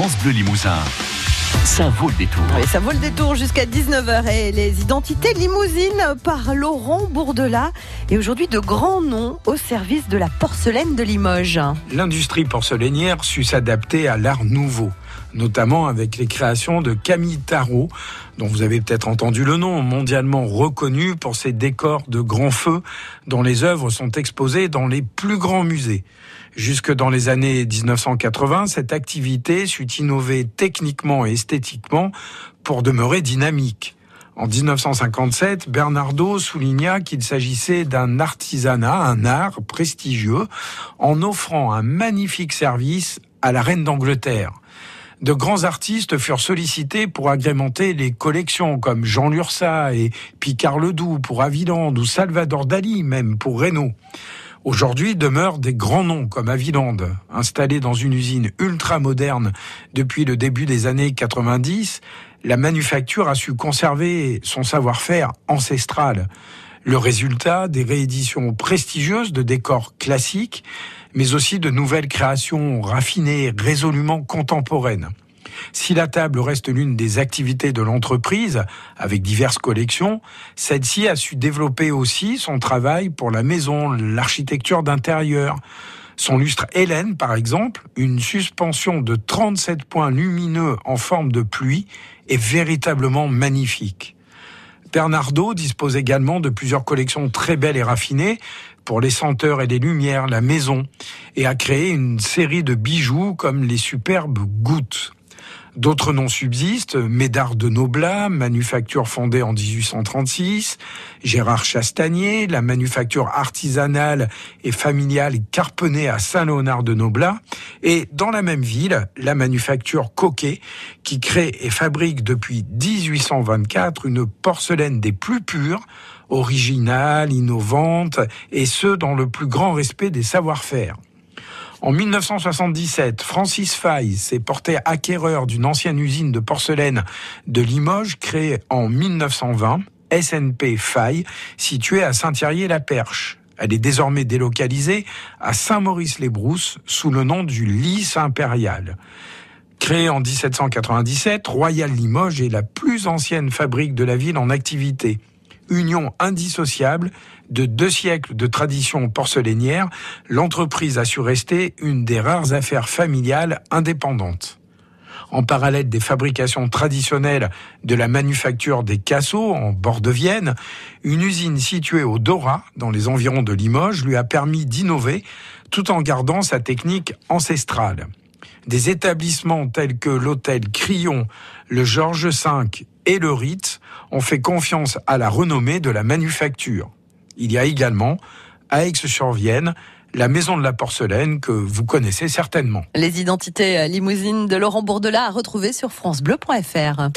France Bleu Limousin. Ça vaut le détour. Oui, ça vaut le détour jusqu'à 19h et les identités limousines par Laurent Bourdelat et aujourd'hui de grands noms au service de la porcelaine de Limoges. L'industrie porcelainière sut s'adapter à l'art nouveau, notamment avec les créations de Camille Tarot, dont vous avez peut-être entendu le nom, mondialement reconnu pour ses décors de grands feux dont les œuvres sont exposées dans les plus grands musées. Jusque dans les années 1980, cette activité sut innover techniquement et esthétiquement pour demeurer dynamique. En 1957, Bernardo souligna qu'il s'agissait d'un artisanat, un art prestigieux, en offrant un magnifique service à la reine d'Angleterre. De grands artistes furent sollicités pour agrémenter les collections comme Jean Lursa et Picard Ledoux pour Aviland ou Salvador Dali même pour Reynaud. Aujourd'hui demeurent des grands noms comme Aviland, installé dans une usine ultra moderne depuis le début des années 90. La manufacture a su conserver son savoir-faire ancestral. Le résultat des rééditions prestigieuses de décors classiques, mais aussi de nouvelles créations raffinées, résolument contemporaines. Si la table reste l'une des activités de l'entreprise, avec diverses collections, celle-ci a su développer aussi son travail pour la maison, l'architecture d'intérieur. Son lustre Hélène, par exemple, une suspension de 37 points lumineux en forme de pluie, est véritablement magnifique. Bernardo dispose également de plusieurs collections très belles et raffinées pour les senteurs et les lumières, la maison, et a créé une série de bijoux comme les superbes gouttes. D'autres noms subsistent, Médard de Noblat, manufacture fondée en 1836, Gérard Chastanier, la manufacture artisanale et familiale Carpenet à Saint-Léonard de Noblat, et dans la même ville, la manufacture Coquet, qui crée et fabrique depuis 1824 une porcelaine des plus pures, originale, innovante, et ce dans le plus grand respect des savoir-faire. En 1977, Francis Fay s'est porté acquéreur d'une ancienne usine de porcelaine de Limoges créée en 1920, SNP Fay, située à Saint-Thierry-la-Perche. Elle est désormais délocalisée à Saint-Maurice-les-Brousses sous le nom du Lys impérial. Créée en 1797, Royal Limoges est la plus ancienne fabrique de la ville en activité union indissociable de deux siècles de tradition porcelainière, l'entreprise a su rester une des rares affaires familiales indépendantes. En parallèle des fabrications traditionnelles de la manufacture des casseaux en bord de Vienne, une usine située au Dora, dans les environs de Limoges, lui a permis d'innover tout en gardant sa technique ancestrale. Des établissements tels que l'hôtel Crillon, le Georges V et le Ritz ont fait confiance à la renommée de la manufacture. Il y a également, à Aix-sur-Vienne, la maison de la porcelaine que vous connaissez certainement. Les identités limousines de Laurent Bourdelat à retrouver sur francebleu.fr.